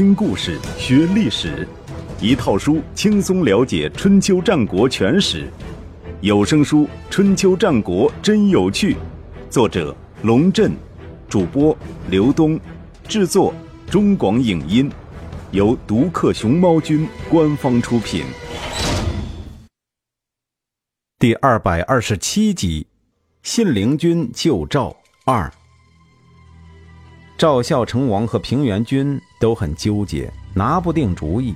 听故事学历史，一套书轻松了解春秋战国全史。有声书《春秋战国真有趣》，作者龙震，主播刘东，制作中广影音，由独克熊猫君官方出品。第二百二十七集，信陵君救赵二。赵孝成王和平原君都很纠结，拿不定主意。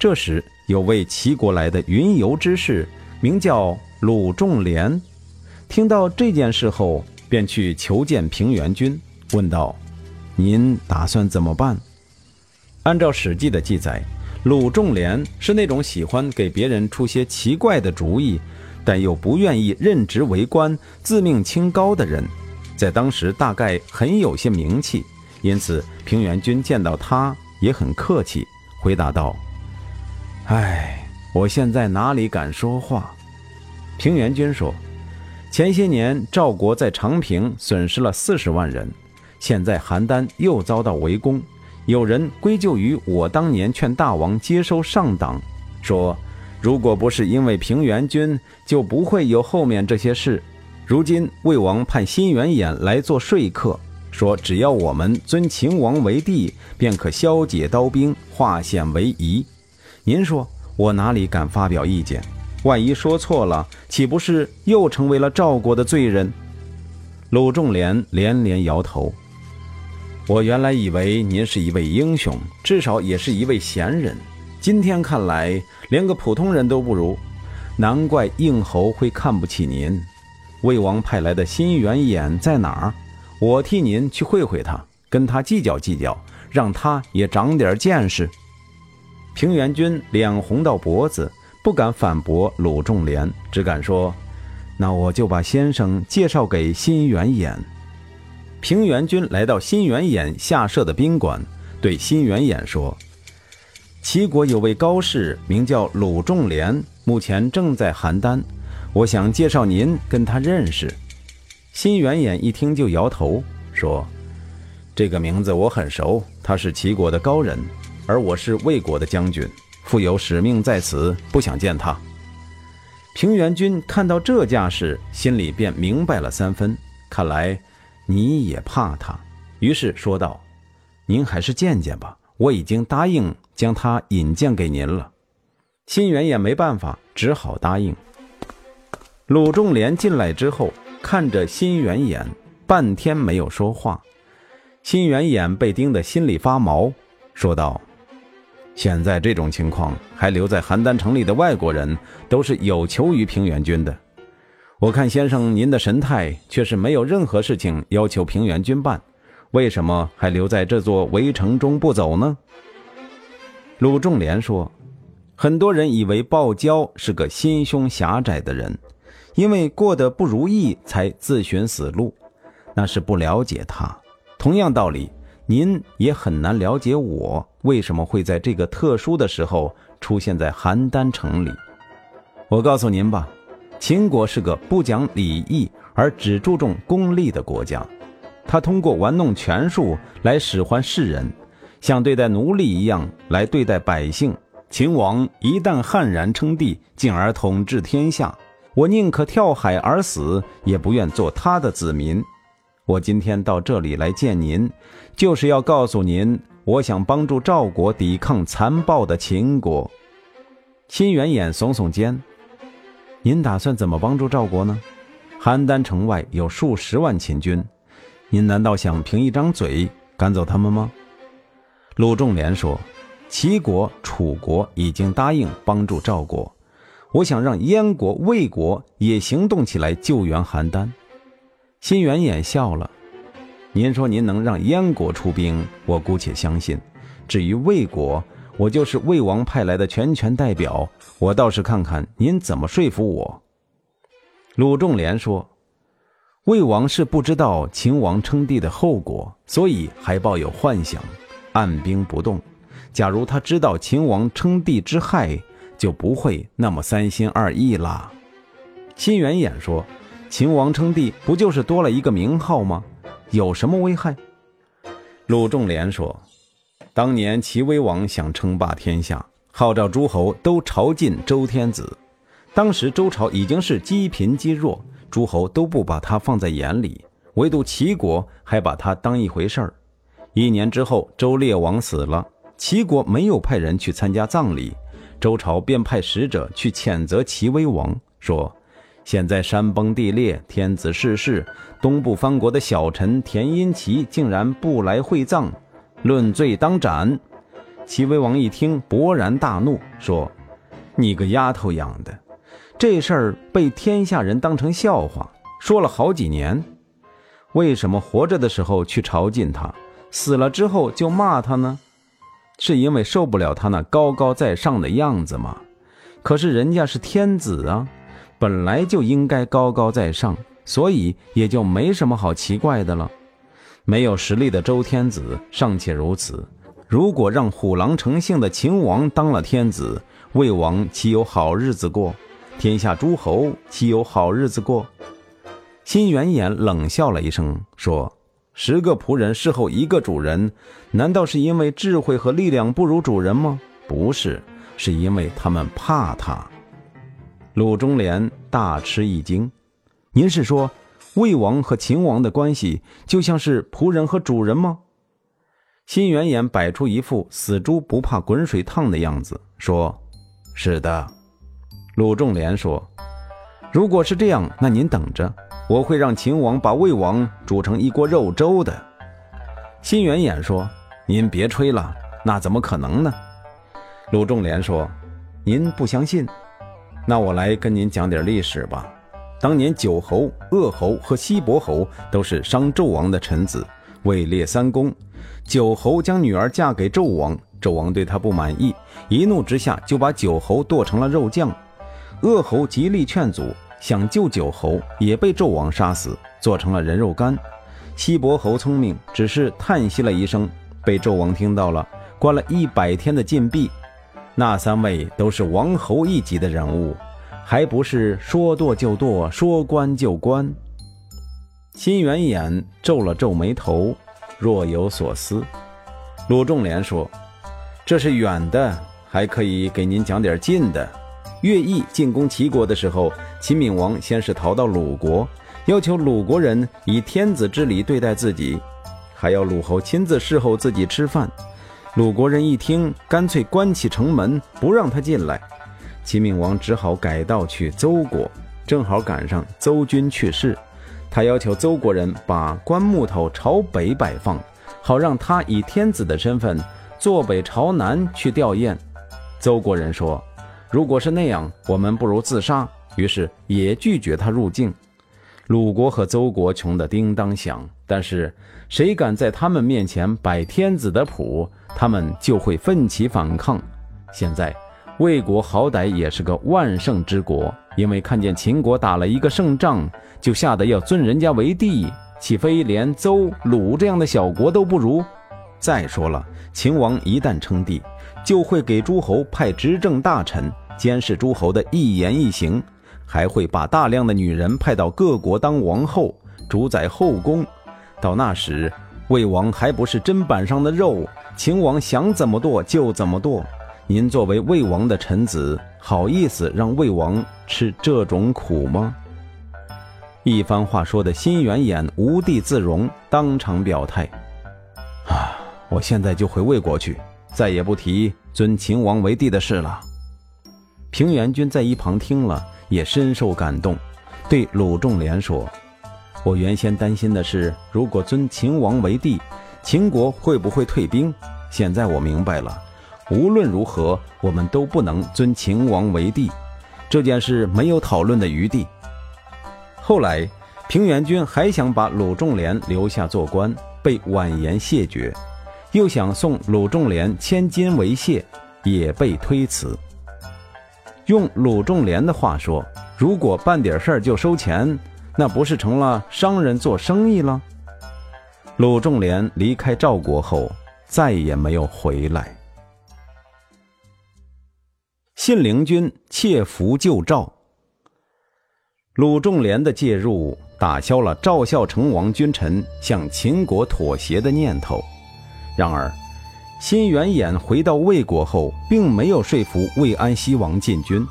这时，有位齐国来的云游之士，名叫鲁仲连，听到这件事后，便去求见平原君，问道：“您打算怎么办？”按照《史记》的记载，鲁仲连是那种喜欢给别人出些奇怪的主意，但又不愿意任职为官、自命清高的人。在当时大概很有些名气，因此平原君见到他也很客气，回答道：“哎，我现在哪里敢说话？”平原君说：“前些年赵国在长平损失了四十万人，现在邯郸又遭到围攻，有人归咎于我当年劝大王接收上党，说如果不是因为平原君，就不会有后面这些事。”如今魏王派新元衍来做说客，说只要我们尊秦王为帝，便可消解刀兵，化险为夷。您说我哪里敢发表意见？万一说错了，岂不是又成为了赵国的罪人？鲁仲连连连摇头。我原来以为您是一位英雄，至少也是一位贤人，今天看来连个普通人都不如，难怪应侯会看不起您。魏王派来的新元眼在哪儿？我替您去会会他，跟他计较计较，让他也长点见识。平原君脸红到脖子，不敢反驳鲁仲连，只敢说：“那我就把先生介绍给辛元衍。”平原君来到辛元衍下设的宾馆，对辛元衍说：“齐国有位高士，名叫鲁仲连，目前正在邯郸。”我想介绍您跟他认识。辛元衍一听就摇头说：“这个名字我很熟，他是齐国的高人，而我是魏国的将军，负有使命在此，不想见他。”平原君看到这架势，心里便明白了三分，看来你也怕他，于是说道：“您还是见见吧，我已经答应将他引荐给您了。”辛元衍没办法，只好答应。鲁仲连进来之后，看着辛元衍，半天没有说话。辛元衍被盯得心里发毛，说道：“现在这种情况，还留在邯郸城里的外国人，都是有求于平原君的。我看先生您的神态，却是没有任何事情要求平原君办，为什么还留在这座围城中不走呢？” 鲁仲连说：“很多人以为鲍交是个心胸狭窄的人。”因为过得不如意才自寻死路，那是不了解他。同样道理，您也很难了解我为什么会在这个特殊的时候出现在邯郸城里。我告诉您吧，秦国是个不讲礼义而只注重功利的国家，他通过玩弄权术来使唤世人，像对待奴隶一样来对待百姓。秦王一旦悍然称帝，进而统治天下。我宁可跳海而死，也不愿做他的子民。我今天到这里来见您，就是要告诉您，我想帮助赵国抵抗残暴的秦国。辛元衍耸耸肩：“您打算怎么帮助赵国呢？邯郸城外有数十万秦军，您难道想凭一张嘴赶走他们吗？”鲁仲连说：“齐国、楚国已经答应帮助赵国。”我想让燕国、魏国也行动起来救援邯郸。辛元衍笑了：“您说您能让燕国出兵，我姑且相信；至于魏国，我就是魏王派来的全权代表，我倒是看看您怎么说服我。”鲁仲连说：“魏王是不知道秦王称帝的后果，所以还抱有幻想，按兵不动。假如他知道秦王称帝之害，”就不会那么三心二意啦。辛元衍说：“秦王称帝，不就是多了一个名号吗？有什么危害？”鲁仲连说：“当年齐威王想称霸天下，号召诸侯都朝觐周天子。当时周朝已经是积贫积弱，诸侯都不把他放在眼里，唯独齐国还把他当一回事儿。一年之后，周烈王死了，齐国没有派人去参加葬礼，周朝便派使者去谴责齐威王，说。现在山崩地裂，天子逝世，东部藩国的小臣田阴齐竟然不来会葬，论罪当斩。齐威王一听，勃然大怒，说：“你个丫头养的，这事儿被天下人当成笑话，说了好几年。为什么活着的时候去朝觐他，死了之后就骂他呢？是因为受不了他那高高在上的样子吗？可是人家是天子啊。”本来就应该高高在上，所以也就没什么好奇怪的了。没有实力的周天子尚且如此，如果让虎狼成性的秦王当了天子，魏王岂有好日子过？天下诸侯岂有好日子过？辛元衍冷笑了一声，说：“十个仆人侍候一个主人，难道是因为智慧和力量不如主人吗？不是，是因为他们怕他。”鲁中连大吃一惊：“您是说，魏王和秦王的关系就像是仆人和主人吗？”辛元衍摆出一副死猪不怕滚水烫的样子，说：“是的。”鲁仲连说：“如果是这样，那您等着，我会让秦王把魏王煮成一锅肉粥的。”辛元衍说：“您别吹了，那怎么可能呢？”鲁仲连说：“您不相信？”那我来跟您讲点历史吧。当年九侯、鄂侯和西伯侯都是商纣王的臣子，位列三公。九侯将女儿嫁给纣王，纣王对他不满意，一怒之下就把九侯剁成了肉酱。鄂侯极力劝阻，想救九侯，也被纣王杀死，做成了人肉干。西伯侯聪明，只是叹息了一声，被纣王听到了，关了一百天的禁闭。那三位都是王侯一级的人物，还不是说剁就剁，说关就关？辛元衍皱了皱眉头，若有所思。鲁仲连说：“这是远的，还可以给您讲点近的。乐毅进攻齐国的时候，秦闵王先是逃到鲁国，要求鲁国人以天子之礼对待自己，还要鲁侯亲自侍候自己吃饭。”鲁国人一听，干脆关起城门，不让他进来。齐闵王只好改道去邹国，正好赶上邹君去世，他要求邹国人把棺木头朝北摆放，好让他以天子的身份坐北朝南去吊唁。邹国人说：“如果是那样，我们不如自杀。”于是也拒绝他入境。鲁国和邹国穷得叮当响，但是谁敢在他们面前摆天子的谱？他们就会奋起反抗。现在，魏国好歹也是个万圣之国，因为看见秦国打了一个胜仗，就吓得要尊人家为帝，岂非连邹、鲁这样的小国都不如？再说了，秦王一旦称帝，就会给诸侯派执政大臣，监视诸侯的一言一行，还会把大量的女人派到各国当王后，主宰后宫。到那时，魏王还不是砧板上的肉？秦王想怎么剁就怎么剁，您作为魏王的臣子，好意思让魏王吃这种苦吗？一番话说的辛元衍无地自容，当场表态：“啊，我现在就回魏国去，再也不提尊秦王为帝的事了。”平原君在一旁听了，也深受感动，对鲁仲连说：“我原先担心的是，如果尊秦王为帝。”秦国会不会退兵？现在我明白了，无论如何，我们都不能尊秦王为帝，这件事没有讨论的余地。后来，平原君还想把鲁仲连留下做官，被婉言谢绝；又想送鲁仲连千金为谢，也被推辞。用鲁仲连的话说：“如果办点事儿就收钱，那不是成了商人做生意了？”鲁仲连离开赵国后，再也没有回来。信陵君窃符救赵，鲁仲连的介入打消了赵孝成王君臣向秦国妥协的念头。然而，辛元衍回到魏国后，并没有说服魏安西王进军，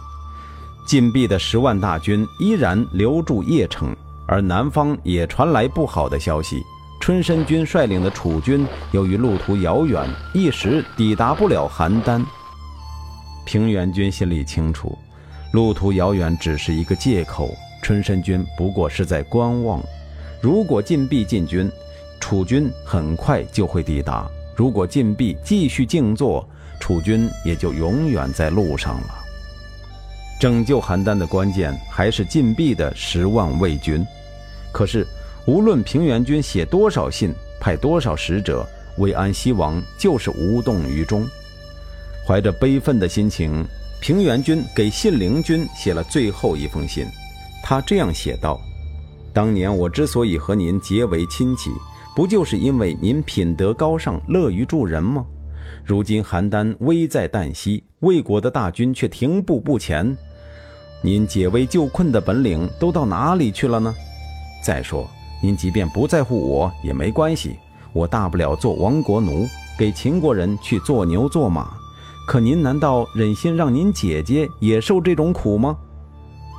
晋鄙的十万大军依然留驻邺城，而南方也传来不好的消息。春申君率领的楚军，由于路途遥远，一时抵达不了邯郸。平原君心里清楚，路途遥远只是一个借口，春申君不过是在观望。如果晋鄙进军，楚军很快就会抵达；如果晋鄙继续静坐，楚军也就永远在路上了。拯救邯郸的关键还是晋鄙的十万魏军，可是。无论平原君写多少信，派多少使者，魏安西王就是无动于衷。怀着悲愤的心情，平原君给信陵君写了最后一封信。他这样写道：“当年我之所以和您结为亲戚，不就是因为您品德高尚，乐于助人吗？如今邯郸危在旦夕，魏国的大军却停步不前，您解围救困的本领都到哪里去了呢？再说。”您即便不在乎我也没关系，我大不了做亡国奴，给秦国人去做牛做马。可您难道忍心让您姐姐也受这种苦吗？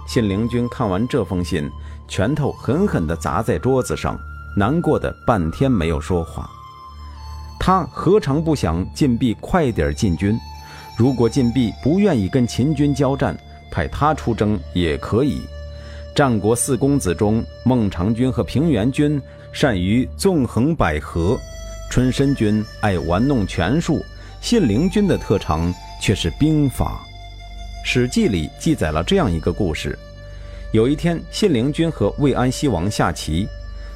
信陵君看完这封信，拳头狠狠地砸在桌子上，难过的半天没有说话。他何尝不想晋鄙快点进军？如果晋鄙不愿意跟秦军交战，派他出征也可以。战国四公子中，孟尝君和平原君善于纵横捭阖，春申君爱玩弄权术，信陵君的特长却是兵法。《史记》里记载了这样一个故事：有一天，信陵君和魏安西王下棋，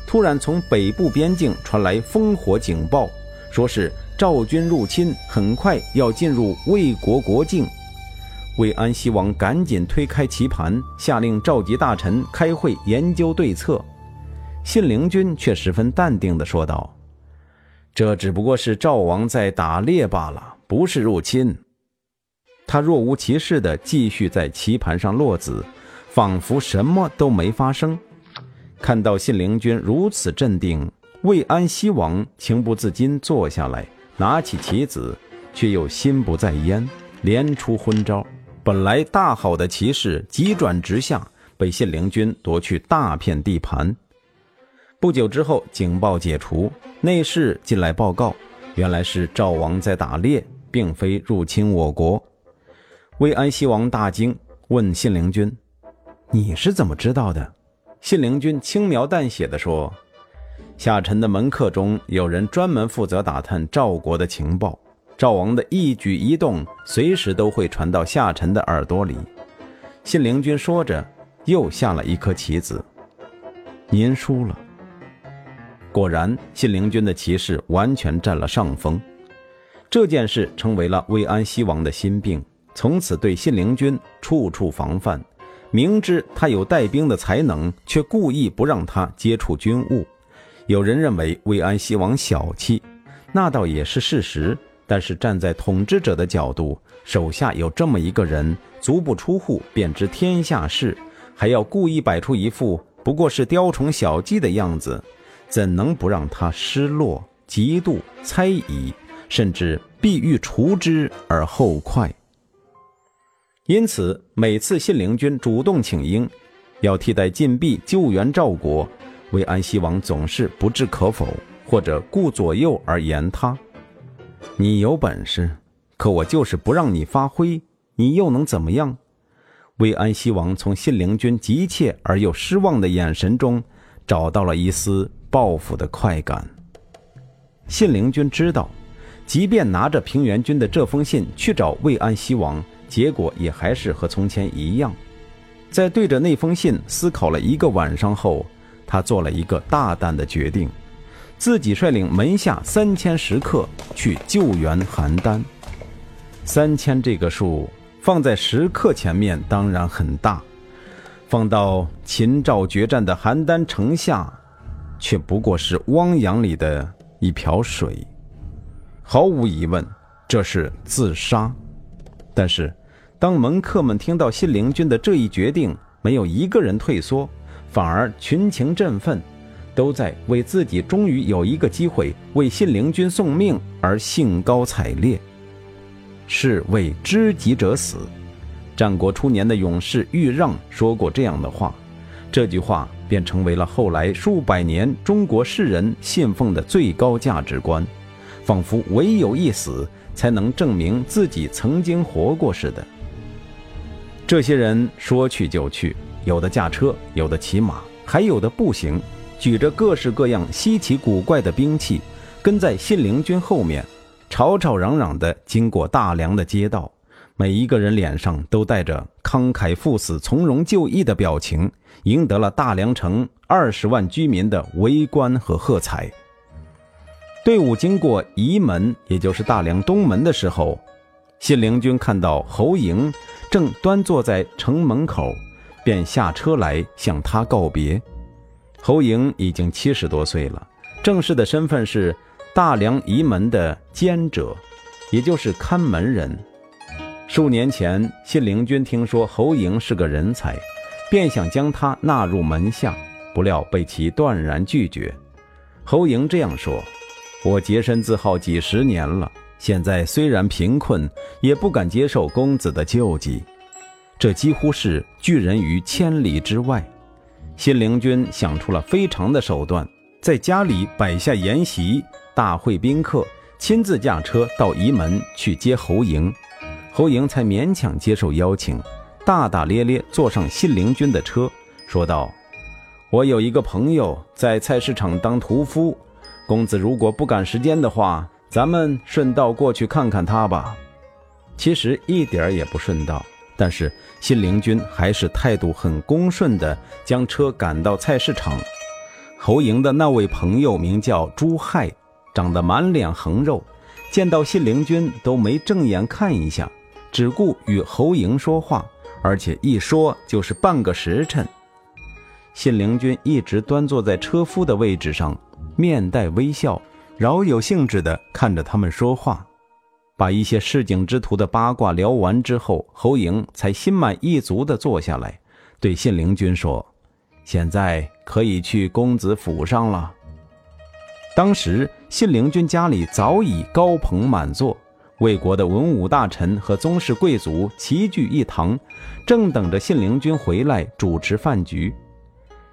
突然从北部边境传来烽火警报，说是赵军入侵，很快要进入魏国国境。魏安西王赶紧推开棋盘，下令召集大臣开会研究对策。信陵君却十分淡定地说道：“这只不过是赵王在打猎罢了，不是入侵。”他若无其事地继续在棋盘上落子，仿佛什么都没发生。看到信陵君如此镇定，魏安西王情不自禁坐下来，拿起棋子，却又心不在焉，连出昏招。本来大好的骑士急转直下，被信陵君夺去大片地盘。不久之后，警报解除，内侍进来报告，原来是赵王在打猎，并非入侵我国。魏安西王大惊，问信陵君：“你是怎么知道的？”信陵君轻描淡写的说：“下臣的门客中有人专门负责打探赵国的情报。”赵王的一举一动，随时都会传到夏臣的耳朵里。信陵君说着，又下了一颗棋子。您输了。果然，信陵君的棋势完全占了上风。这件事成为了魏安西王的心病，从此对信陵君处处防范。明知他有带兵的才能，却故意不让他接触军务。有人认为魏安西王小气，那倒也是事实。但是站在统治者的角度，手下有这么一个人，足不出户便知天下事，还要故意摆出一副不过是雕虫小技的样子，怎能不让他失落、嫉妒、猜疑，甚至必欲除之而后快？因此，每次信陵君主动请缨，要替代晋鄙救援赵国，魏安西王总是不置可否，或者顾左右而言他。你有本事，可我就是不让你发挥，你又能怎么样？魏安西王从信陵君急切而又失望的眼神中，找到了一丝报复的快感。信陵君知道，即便拿着平原君的这封信去找魏安西王，结果也还是和从前一样。在对着那封信思考了一个晚上后，他做了一个大胆的决定。自己率领门下三千食客去救援邯郸。三千这个数放在食客前面当然很大，放到秦赵决战的邯郸城下，却不过是汪洋里的一瓢水。毫无疑问，这是自杀。但是，当门客们听到信陵君的这一决定，没有一个人退缩，反而群情振奋。都在为自己终于有一个机会为信陵君送命而兴高采烈。是为知己者死。战国初年的勇士豫让说过这样的话，这句话便成为了后来数百年中国士人信奉的最高价值观，仿佛唯有一死才能证明自己曾经活过似的。这些人说去就去，有的驾车，有的骑马，还有的步行，举着各式各样稀奇古怪的兵器，跟在信陵君后面。吵吵嚷嚷地经过大梁的街道，每一个人脸上都带着慷慨赴死、从容就义的表情，赢得了大梁城二十万居民的围观和喝彩。队伍经过仪门，也就是大梁东门的时候，信陵君看到侯嬴正端坐在城门口，便下车来向他告别。侯嬴已经七十多岁了，正式的身份是。大梁仪门的监者，也就是看门人。数年前，信陵君听说侯嬴是个人才，便想将他纳入门下，不料被其断然拒绝。侯嬴这样说：“我洁身自好几十年了，现在虽然贫困，也不敢接受公子的救济。”这几乎是拒人于千里之外。信陵君想出了非常的手段，在家里摆下筵席。大会宾客，亲自驾车到仪门去接侯嬴，侯嬴才勉强接受邀请，大大咧咧坐上信陵君的车，说道：“我有一个朋友在菜市场当屠夫，公子如果不赶时间的话，咱们顺道过去看看他吧。”其实一点也不顺道，但是信陵君还是态度很恭顺的将车赶到菜市场。侯莹的那位朋友名叫朱亥。长得满脸横肉，见到信陵君都没正眼看一下，只顾与侯莹说话，而且一说就是半个时辰。信陵君一直端坐在车夫的位置上，面带微笑，饶有兴致地看着他们说话。把一些市井之徒的八卦聊完之后，侯嬴才心满意足地坐下来，对信陵君说：“现在可以去公子府上了。”当时信陵君家里早已高朋满座，魏国的文武大臣和宗室贵族齐聚一堂，正等着信陵君回来主持饭局。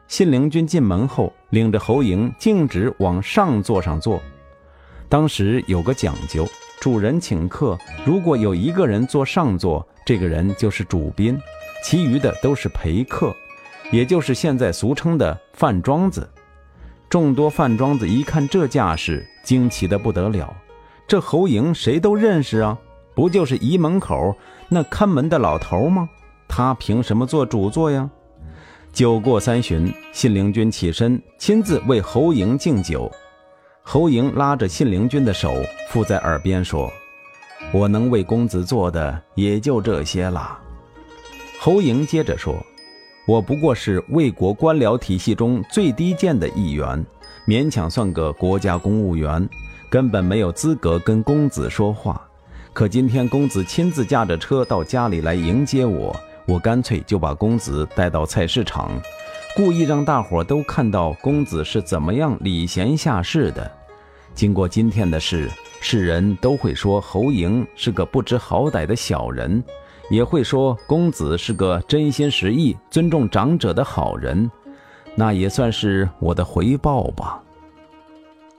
信陵君进门后，领着侯嬴径直往上座上坐。当时有个讲究，主人请客，如果有一个人坐上座，这个人就是主宾，其余的都是陪客，也就是现在俗称的饭庄子。众多饭庄子一看这架势，惊奇的不得了。这侯莹谁都认识啊，不就是仪门口那看门的老头吗？他凭什么做主座呀？酒过三巡，信陵君起身，亲自为侯莹敬酒。侯莹拉着信陵君的手，附在耳边说：“我能为公子做的也就这些了。”侯莹接着说。我不过是魏国官僚体系中最低贱的一员，勉强算个国家公务员，根本没有资格跟公子说话。可今天公子亲自驾着车到家里来迎接我，我干脆就把公子带到菜市场，故意让大伙都看到公子是怎么样礼贤下士的。经过今天的事，世人都会说侯嬴是个不知好歹的小人。也会说公子是个真心实意、尊重长者的好人，那也算是我的回报吧。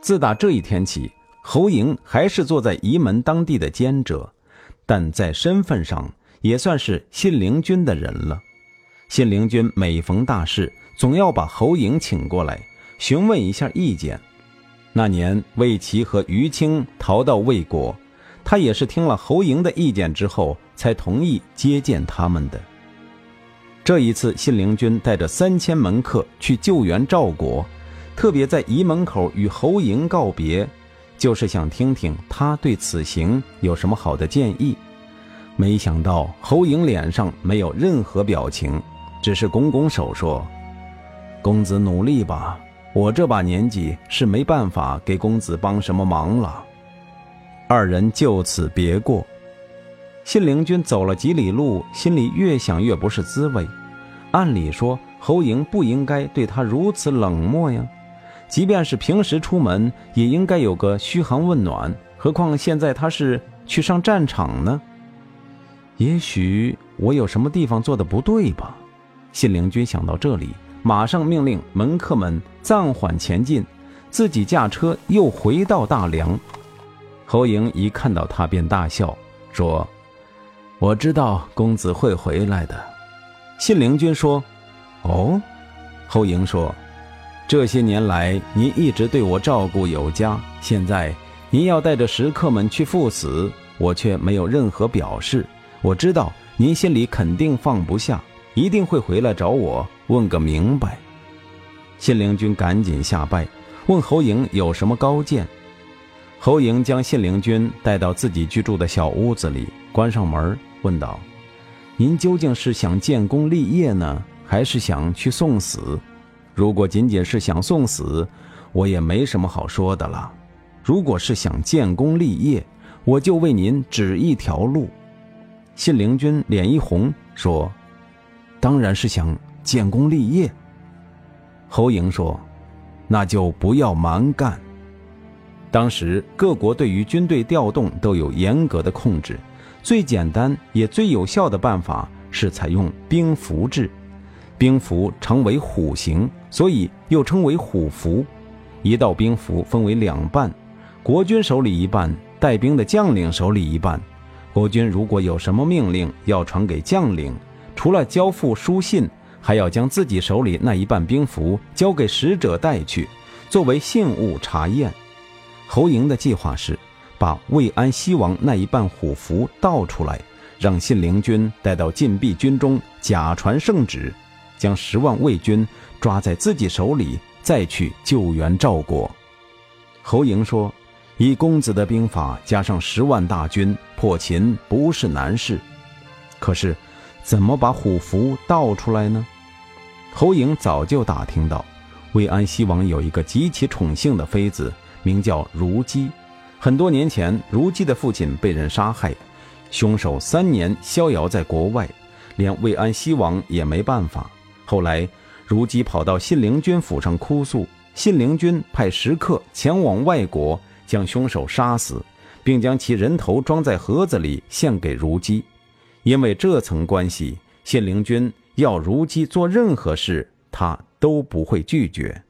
自打这一天起，侯嬴还是坐在仪门当地的监者，但在身份上也算是信陵君的人了。信陵君每逢大事，总要把侯嬴请过来，询问一下意见。那年魏齐和于青逃到魏国。他也是听了侯嬴的意见之后，才同意接见他们的。这一次，信陵君带着三千门客去救援赵国，特别在仪门口与侯嬴告别，就是想听听他对此行有什么好的建议。没想到侯嬴脸上没有任何表情，只是拱拱手说：“公子努力吧，我这把年纪是没办法给公子帮什么忙了。”二人就此别过。信陵君走了几里路，心里越想越不是滋味。按理说，侯嬴不应该对他如此冷漠呀，即便是平时出门，也应该有个嘘寒问暖。何况现在他是去上战场呢？也许我有什么地方做的不对吧？信陵君想到这里，马上命令门客们暂缓前进，自己驾车又回到大梁。侯莹一看到他，便大笑说：“我知道公子会回来的。”信陵君说：“哦。”侯莹说。这些年来，您一直对我照顾有加。现在，您要带着食客们去赴死，我却没有任何表示。我知道您心里肯定放不下，一定会回来找我问个明白。信陵君赶紧下拜，问侯莹有什么高见。侯莹将信陵君带到自己居住的小屋子里，关上门，问道：“您究竟是想建功立业呢，还是想去送死？”如果仅仅是想送死，我也没什么好说的了。如果是想建功立业，我就为您指一条路。信陵君脸一红，说：“当然是想建功立业。”侯莹说：“那就不要蛮干。”当时各国对于军队调动都有严格的控制，最简单也最有效的办法是采用兵符制。兵符常为虎形，所以又称为虎符。一道兵符分为两半，国君手里一半，带兵的将领手里一半。国君如果有什么命令要传给将领，除了交付书信，还要将自己手里那一半兵符交给使者带去，作为信物查验。侯莹的计划是把魏安西王那一半虎符倒出来，让信陵君带到禁闭军中，假传圣旨。将十万魏军抓在自己手里，再去救援赵国。侯莹说：“以公子的兵法，加上十万大军破秦不是难事。可是，怎么把虎符倒出来呢？”侯莹早就打听到，魏安西王有一个极其宠幸的妃子，名叫如姬。很多年前，如姬的父亲被人杀害，凶手三年逍遥在国外，连魏安西王也没办法。后来，如姬跑到信陵君府上哭诉，信陵君派食客前往外国，将凶手杀死，并将其人头装在盒子里献给如姬。因为这层关系，信陵君要如姬做任何事，他都不会拒绝。